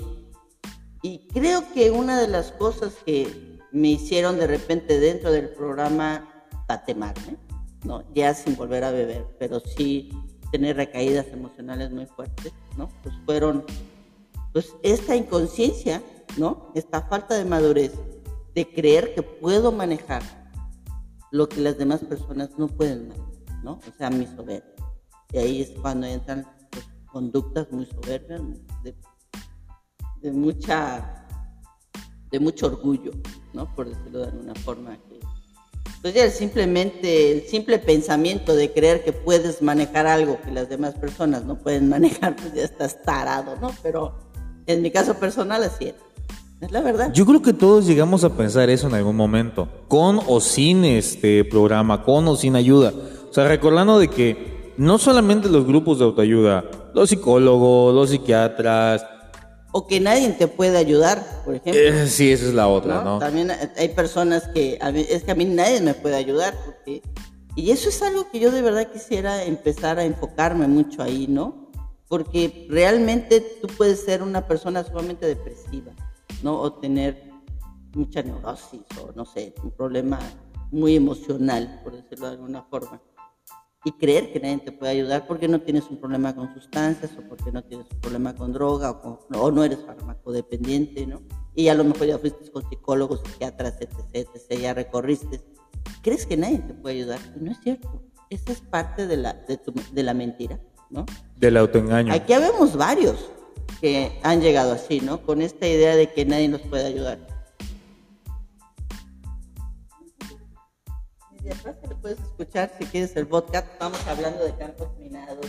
[SPEAKER 2] Y creo que una de las cosas que me hicieron de repente dentro del programa tatemarme, ¿no? Ya sin volver a beber, pero sí tener recaídas emocionales muy fuertes, ¿no? Pues fueron, pues esta inconsciencia, ¿no? Esta falta de madurez de creer que puedo manejar lo que las demás personas no pueden manejar, ¿no? O sea, mi soberbia. Y ahí es cuando entran pues, conductas muy soberbias, de, de mucha de mucho orgullo, ¿no? Por decirlo de alguna forma. Pues ya simplemente, el simple pensamiento de creer que puedes manejar algo que las demás personas no pueden [laughs] manejar, pues ya estás tarado, ¿no? Pero en mi caso personal así es. Es la verdad.
[SPEAKER 1] Yo creo que todos llegamos a pensar eso en algún momento, con o sin este programa, con o sin ayuda. O sea, recordando de que no solamente los grupos de autoayuda, los psicólogos, los psiquiatras,
[SPEAKER 2] o que nadie te puede ayudar, por ejemplo.
[SPEAKER 1] Eh, sí, esa es la otra, ¿no?
[SPEAKER 2] También hay personas que es que a mí nadie me puede ayudar porque y eso es algo que yo de verdad quisiera empezar a enfocarme mucho ahí, ¿no? Porque realmente tú puedes ser una persona sumamente depresiva, ¿no? O tener mucha neurosis o no sé, un problema muy emocional, por decirlo de alguna forma y creer que nadie te puede ayudar porque no tienes un problema con sustancias o porque no tienes un problema con droga o, o no eres farmacodependiente, ¿no? Y a lo mejor ya fuiste con psicólogos, psiquiatras, etc, etc, ya recorriste. Crees que nadie te puede ayudar y no es cierto. Esa es parte de la, de, tu, de la mentira, ¿no?
[SPEAKER 1] Del autoengaño.
[SPEAKER 2] Aquí habemos varios que han llegado así, ¿no? Con esta idea de que nadie nos puede ayudar. Le puedes escuchar si quieres el podcast. Estamos hablando de campos minados.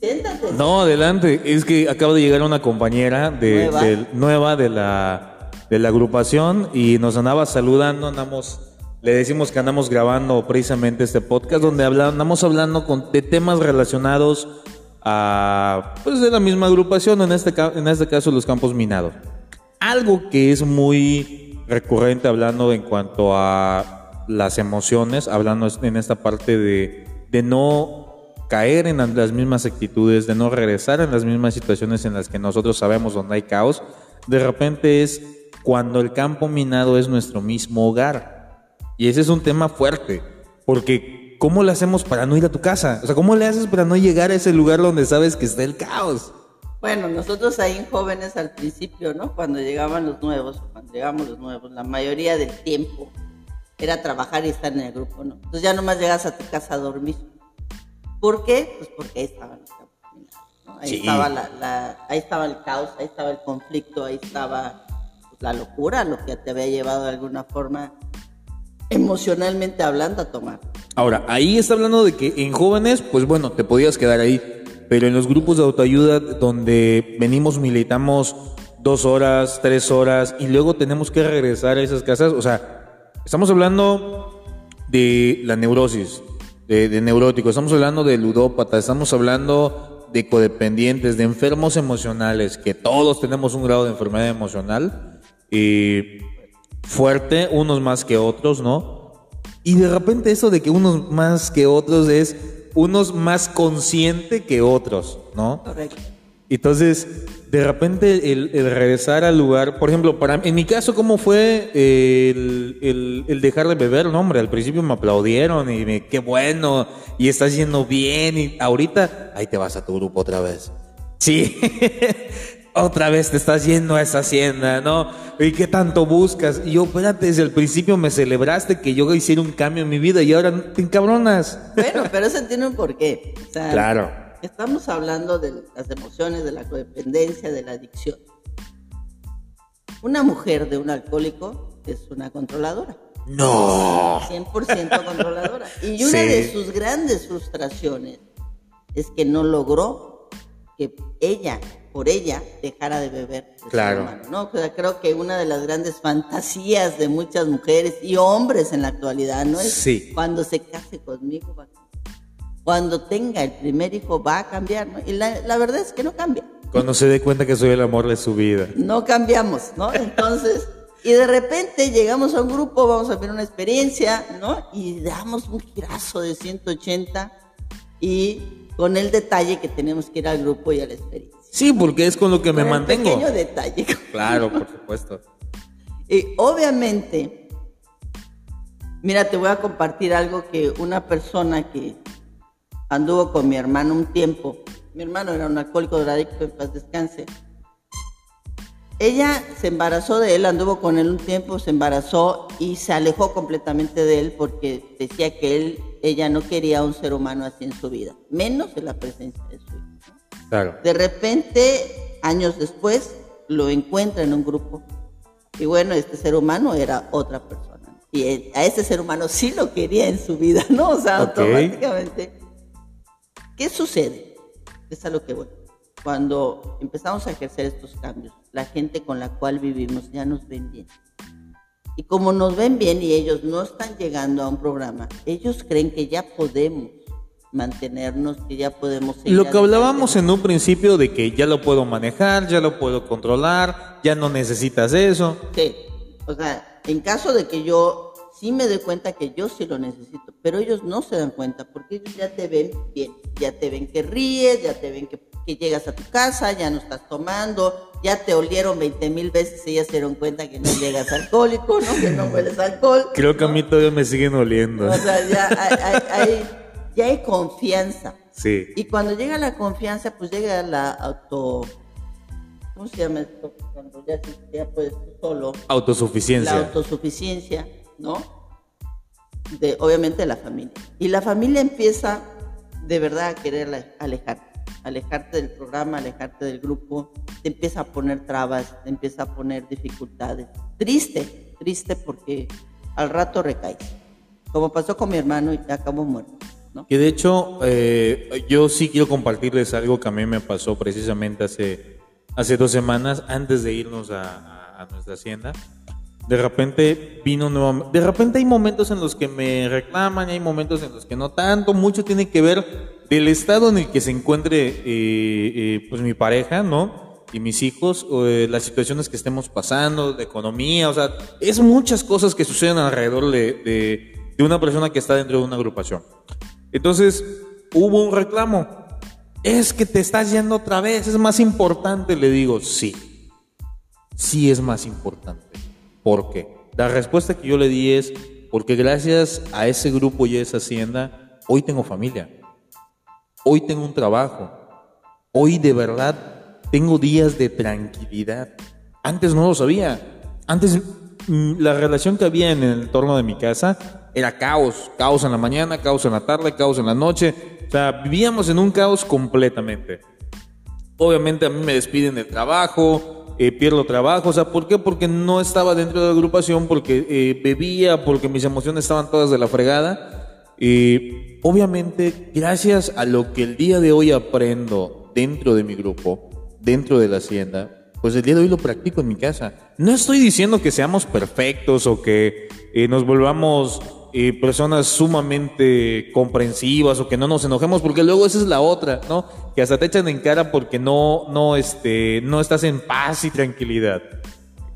[SPEAKER 2] Siéntate.
[SPEAKER 1] No, adelante. Es que acaba de llegar una compañera de, ¿Nueva? De, la, de la agrupación y nos andaba saludando. Andamos, le decimos que andamos grabando precisamente este podcast donde andamos hablando con, de temas relacionados a pues de la misma agrupación, en este, en este caso los campos minados. Algo que es muy recurrente hablando en cuanto a las emociones, hablando en esta parte de, de no caer en las mismas actitudes, de no regresar en las mismas situaciones en las que nosotros sabemos donde hay caos, de repente es cuando el campo minado es nuestro mismo hogar. Y ese es un tema fuerte, porque ¿cómo le hacemos para no ir a tu casa? O sea, ¿cómo le haces para no llegar a ese lugar donde sabes que está el caos?
[SPEAKER 2] Bueno, nosotros ahí en jóvenes al principio, ¿no? Cuando llegaban los nuevos, cuando llegamos los nuevos, la mayoría del tiempo era trabajar y estar en el grupo, ¿no? Entonces ya nomás llegas a tu casa a dormir. ¿Por qué? Pues porque ahí estaban los ¿no? Ahí, estaba la, ahí estaba el caos, ahí estaba el conflicto, ahí estaba pues, la locura, lo que te había llevado de alguna forma emocionalmente hablando a tomar.
[SPEAKER 1] Ahora, ahí está hablando de que en jóvenes, pues bueno, te podías quedar ahí, pero en los grupos de autoayuda donde venimos, militamos dos horas, tres horas y luego tenemos que regresar a esas casas, o sea, Estamos hablando de la neurosis, de, de neuróticos, estamos hablando de ludópatas, estamos hablando de codependientes, de enfermos emocionales, que todos tenemos un grado de enfermedad emocional. Y fuerte, unos más que otros, ¿no? Y de repente eso de que unos más que otros es unos más consciente que otros, ¿no?
[SPEAKER 2] Correcto.
[SPEAKER 1] Entonces, de repente el, regresar al lugar, por ejemplo, para en mi caso, ¿cómo fue el, el, dejar de beber? No, hombre, al principio me aplaudieron y me, qué bueno, y estás yendo bien, y ahorita, ahí te vas a tu grupo otra vez. Sí, [laughs] otra vez te estás yendo a esa hacienda, ¿no? ¿Y qué tanto buscas? Y yo, espérate, desde el principio me celebraste que yo hiciera un cambio en mi vida y ahora te encabronas.
[SPEAKER 2] Bueno, pero eso tiene un porqué.
[SPEAKER 1] claro
[SPEAKER 2] Estamos hablando de las emociones, de la codependencia, de la adicción. Una mujer de un alcohólico es una controladora.
[SPEAKER 1] No.
[SPEAKER 2] 100% controladora. Y [laughs] una de sus grandes frustraciones es que no logró que ella, por ella, dejara de beber.
[SPEAKER 1] claro.
[SPEAKER 2] ¿no? creo que una de las grandes fantasías de muchas mujeres y hombres en la actualidad, ¿no? Es
[SPEAKER 1] sí.
[SPEAKER 2] cuando se case conmigo va a cuando tenga el primer hijo va a cambiar, ¿no? Y la, verdad es que no cambia.
[SPEAKER 1] Cuando se dé cuenta que soy el amor de su vida.
[SPEAKER 2] No cambiamos, ¿no? Entonces, [laughs] y de repente llegamos a un grupo, vamos a ver una experiencia, ¿no? Y damos un girazo de 180 y con el detalle que tenemos que ir al grupo y a la experiencia.
[SPEAKER 1] Sí, porque es con lo que me mantengo.
[SPEAKER 2] Un pequeño detalle. [laughs]
[SPEAKER 1] Claro, por supuesto.
[SPEAKER 2] Y obviamente, mira, te voy a compartir algo que una persona que anduvo con mi hermano un tiempo. Mi hermano era un alcohólico drogadicto, en paz descanse. Ella se embarazó de él, anduvo con él un tiempo, se embarazó y se alejó completamente de él porque decía que él, ella no quería un ser humano así en su vida, menos en la presencia de su hijo.
[SPEAKER 1] Claro.
[SPEAKER 2] De repente, años después, lo encuentra en un grupo y bueno, este ser humano era otra persona. Y a ese ser humano sí lo quería en su vida, ¿no? O sea, automáticamente ¿Qué sucede? Es a lo que voy. Cuando empezamos a ejercer estos cambios, la gente con la cual vivimos ya nos ven bien. Y como nos ven bien y ellos no están llegando a un programa, ellos creen que ya podemos mantenernos, que ya podemos
[SPEAKER 1] seguir. Lo que hablábamos en un principio de que ya lo puedo manejar, ya lo puedo controlar, ya no necesitas eso.
[SPEAKER 2] Sí, o sea, en caso de que yo sí me doy cuenta que yo sí lo necesito, pero ellos no se dan cuenta porque ellos ya te ven bien, ya te ven que ríes, ya te ven que, llegas a tu casa, ya no estás tomando, ya te olieron 20 mil veces y ya se dieron cuenta que no llegas alcohólico, ¿no? que no hueles alcohol.
[SPEAKER 1] Creo que a mí todavía me siguen oliendo.
[SPEAKER 2] O sea, ya hay, ya hay confianza.
[SPEAKER 1] Sí.
[SPEAKER 2] Y cuando llega la confianza, pues llega la auto... ¿Cómo se llama esto? Cuando ya, ya puedes solo.
[SPEAKER 1] Autosuficiencia.
[SPEAKER 2] La autosuficiencia ¿no? De, obviamente la familia. Y la familia empieza de verdad a querer alejarte, alejarte del programa, alejarte del grupo, te empieza a poner trabas, te empieza a poner dificultades. Triste, triste porque al rato recaes. Como pasó con mi hermano y acabó muerto. ¿no?
[SPEAKER 1] Que de hecho, eh, yo sí quiero compartirles algo que a mí me pasó precisamente hace, hace dos semanas, antes de irnos a nuestra hacienda de repente vino nuevamente. De repente hay momentos en los que me reclaman y hay momentos en los que no tanto. Mucho tiene que ver del estado en el que se encuentre eh, eh, pues mi pareja, ¿no? Y mis hijos, eh, las situaciones que estemos pasando, de economía, o sea, es muchas cosas que suceden alrededor de, de una persona que está dentro de una agrupación. Entonces, hubo un reclamo. Es que te estás yendo otra vez, es más importante, le digo, sí. Sí es más importante ¿Por qué? La respuesta que yo le di es porque gracias a ese grupo y a esa hacienda, hoy tengo familia, hoy tengo un trabajo, hoy de verdad tengo días de tranquilidad. Antes no lo sabía. Antes mm, la relación que había en el entorno de mi casa era caos, caos en la mañana, caos en la tarde, caos en la noche. O sea, vivíamos en un caos completamente. Obviamente a mí me despiden del trabajo, eh, pierdo trabajo. O sea, ¿por qué? Porque no estaba dentro de la agrupación, porque eh, bebía, porque mis emociones estaban todas de la fregada. Y obviamente, gracias a lo que el día de hoy aprendo dentro de mi grupo, dentro de la hacienda, pues el día de hoy lo practico en mi casa. No estoy diciendo que seamos perfectos o que eh, nos volvamos personas sumamente comprensivas o que no nos enojemos, porque luego esa es la otra, ¿no? Que hasta te echan en cara porque no, no, este, no estás en paz y tranquilidad.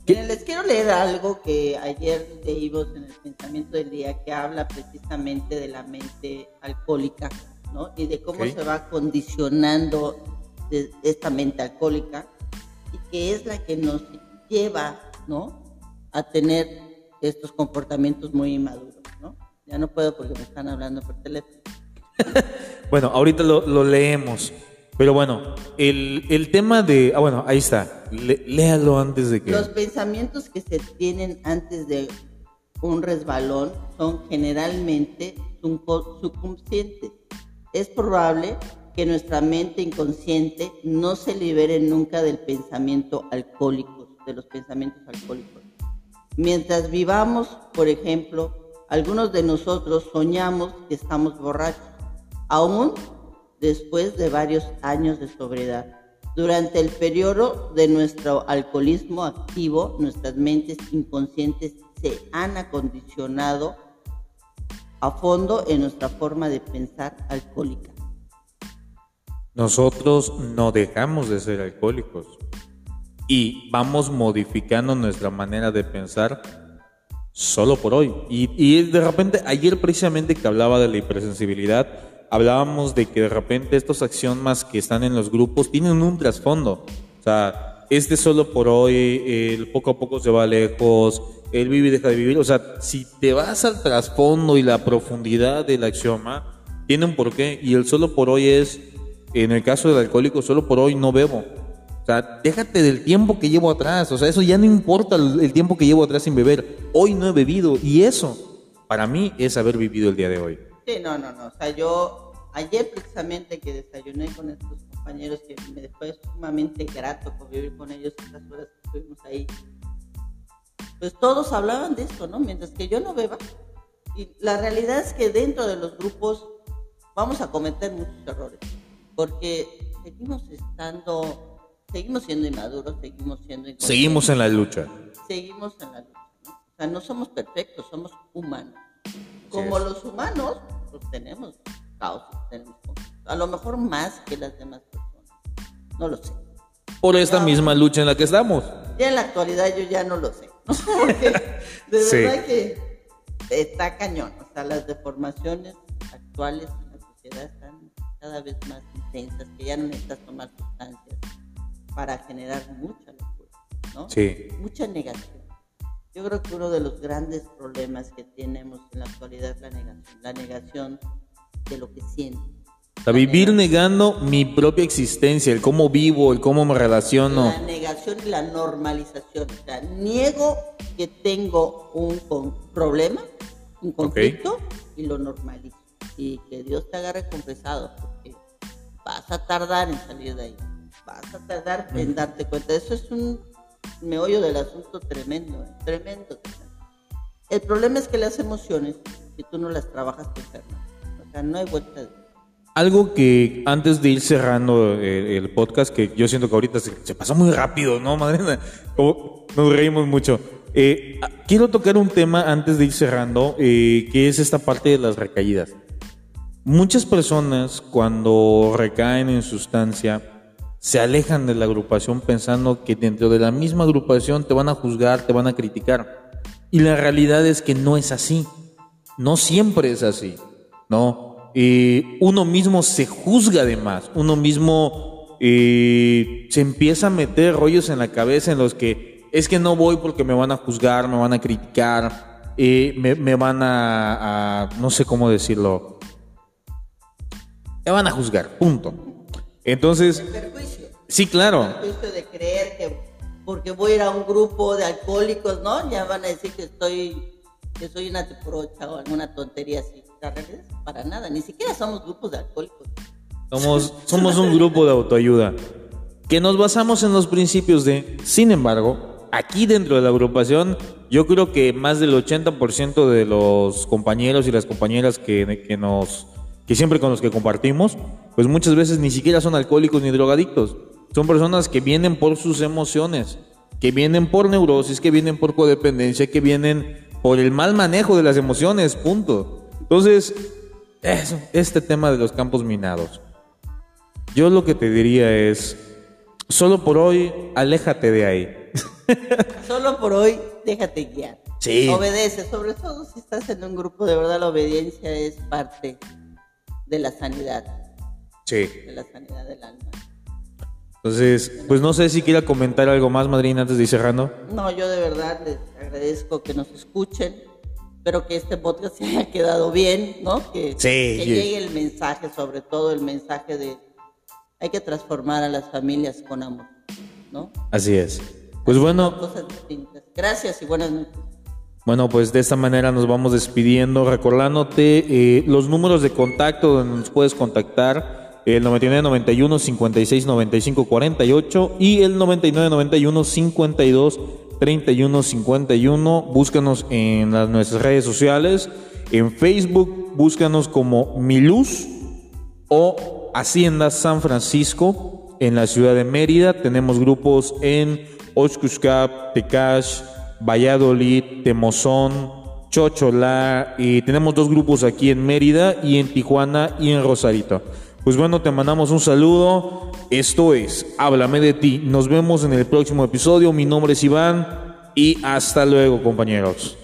[SPEAKER 2] les quiero leer algo que ayer leímos en el pensamiento del día que habla precisamente de la mente alcohólica, ¿no? Y de cómo se va condicionando de esta mente alcohólica y que es la que nos lleva, ¿no? A tener estos comportamientos muy inmaduros. Ya no puedo porque me están hablando por teléfono. [laughs]
[SPEAKER 1] bueno, ahorita lo, leemos. Pero bueno, el, tema de... Ah, bueno, ahí está. léalo antes de que...
[SPEAKER 2] Los pensamientos que se tienen antes de un resbalón son generalmente subconscientes. Es probable que nuestra mente inconsciente no se libere nunca del pensamiento alcohólico, de los pensamientos alcohólicos. Mientras vivamos, por ejemplo, algunos de nosotros soñamos que estamos borrachos aún después de varios años de sobriedad. Durante el periodo de nuestro alcoholismo activo, nuestras mentes inconscientes se han acondicionado a fondo en nuestra forma de pensar alcohólica.
[SPEAKER 1] Nosotros no dejamos de ser alcohólicos y vamos modificando nuestra manera de pensar solo por hoy. Y, y de repente, ayer precisamente que hablaba de la hipersensibilidad, hablábamos de que de repente estos axiomas que están en los grupos tienen un trasfondo. O sea, este solo por hoy, el poco a poco se va lejos, el vive y deja de vivir. O sea, si te vas al trasfondo y la profundidad del axioma, tiene un porqué. Y el solo por hoy es, en el caso del alcohólico, solo por hoy no bebo. O sea, déjate del tiempo que llevo atrás. O sea, eso ya no importa el tiempo que llevo atrás sin beber. Hoy no he bebido. Y eso, para mí, es haber vivido el día de hoy.
[SPEAKER 2] Sí, no, no, no. O sea, yo ayer precisamente que desayuné con estos compañeros que me fue sumamente grato convivir con ellos estas horas que estuvimos ahí. Pues todos hablaban de esto, ¿no? Mientras que yo no beba. Y la realidad es que dentro de los grupos vamos a cometer muchos errores. Porque seguimos estando, seguimos siendo inmaduros, seguimos siendo...
[SPEAKER 1] Seguimos en la lucha.
[SPEAKER 2] Seguimos en la lucha. ¿no? O sea, no somos perfectos, somos humanos como los humanos, pues tenemos caos, tenemos a lo mejor más que las demás personas. No lo sé.
[SPEAKER 1] Por esta misma lucha en la que estamos.
[SPEAKER 2] Ya en la actualidad yo ya no lo sé. [laughs] Porque de verdad que está cañón. O sea, las deformaciones actuales en la sociedad están cada vez más intensas, que ya no necesitas tomar sustancias para generar mucha locura, ¿no?
[SPEAKER 1] Sí.
[SPEAKER 2] Mucha negación. Yo creo que uno de los grandes problemas que tenemos en la actualidad es la negación, la negación de lo que siento.
[SPEAKER 1] A vivir negando mi propia existencia, el cómo vivo, el cómo me relaciono.
[SPEAKER 2] La negación y la normalización. O sea, niego que tengo un problema, un conflicto, y lo normalizo. Y que Dios te agarre confesado, porque vas a tardar en salir de ahí. Vas a tardar en darte cuenta. Eso es un meollo del asunto tremendo, ¿eh? tremendo, El problema es que las emociones, si tú no las trabajas, te enfermas. O sea, no hay vuelta
[SPEAKER 1] Algo que antes de ir cerrando el, podcast, que yo siento que ahorita se, pasó muy rápido, ¿no? [laughs] Madre como nos reímos mucho. Eh, quiero tocar un tema antes de ir cerrando, eh, que es esta parte de las recaídas. Muchas personas cuando recaen en sustancia se alejan de la agrupación pensando que dentro de la misma agrupación te van a juzgar, te van a criticar. Y la realidad es que no es así. No siempre es así. ¿no? Uno mismo se juzga de más. Uno mismo eh, se empieza a meter rollos en la cabeza en los que es que no voy porque me van a juzgar, me van a criticar, eh, me, van a, a, no sé cómo decirlo, me van a juzgar, punto. Entonces, Sí, claro.
[SPEAKER 2] De creer que porque voy a ir a un grupo de alcohólicos, ¿no? Ya van a decir que estoy, que soy una teprocha o alguna tontería así. para nada, ni siquiera somos grupos de alcohólicos.
[SPEAKER 1] Somos, somos un grupo de autoayuda que nos basamos en los principios de, sin embargo, aquí dentro de la agrupación, yo creo que más del 80% de los compañeros y las compañeras que, que nos que siempre con los que compartimos, pues muchas veces ni siquiera son alcohólicos ni drogadictos. Son personas que vienen por sus emociones, que vienen por neurosis, que vienen por codependencia, que vienen por el mal manejo de las emociones, punto. Entonces, eso, este tema de los campos minados. Yo lo que te diría es, solo por hoy, aléjate de ahí. [laughs]
[SPEAKER 2] Solo por hoy, déjate guiar.
[SPEAKER 1] Sí.
[SPEAKER 2] Obedece, sobre todo si estás en un grupo, de verdad la obediencia es parte de la sanidad.
[SPEAKER 1] Sí.
[SPEAKER 2] De la sanidad del alma.
[SPEAKER 1] Entonces, pues no sé si quiera comentar algo más, madrina, antes de ir cerrando.
[SPEAKER 2] No, yo de verdad les agradezco que nos escuchen. Espero que este podcast [laughs] se haya quedado bien, ¿no? Que,
[SPEAKER 1] Sí,
[SPEAKER 2] que llegue el mensaje, sobre todo el mensaje de hay que transformar a las familias con amor, ¿no?
[SPEAKER 1] Así es. Pues bueno,
[SPEAKER 2] Cosas distintas. Gracias y buenas noches.
[SPEAKER 1] Bueno, pues de esta manera nos vamos despidiendo, recordándote eh, los números de contacto donde nos puedes contactar, el 99 91 56 95 48 y el 99 91 52 31 51. Búscanos en las, nuestras redes sociales, en Facebook, búscanos como Miluz o Hacienda San Francisco en la ciudad de Mérida. Tenemos grupos en Oxcuscap, Tecash, Valladolid, Temozón, Chocholá y tenemos dos grupos aquí en Mérida y en Tijuana y en Rosarito. Pues bueno, te mandamos un saludo. Esto es Háblame de ti. Nos vemos en el próximo episodio. Mi nombre es Iván y hasta luego, compañeros.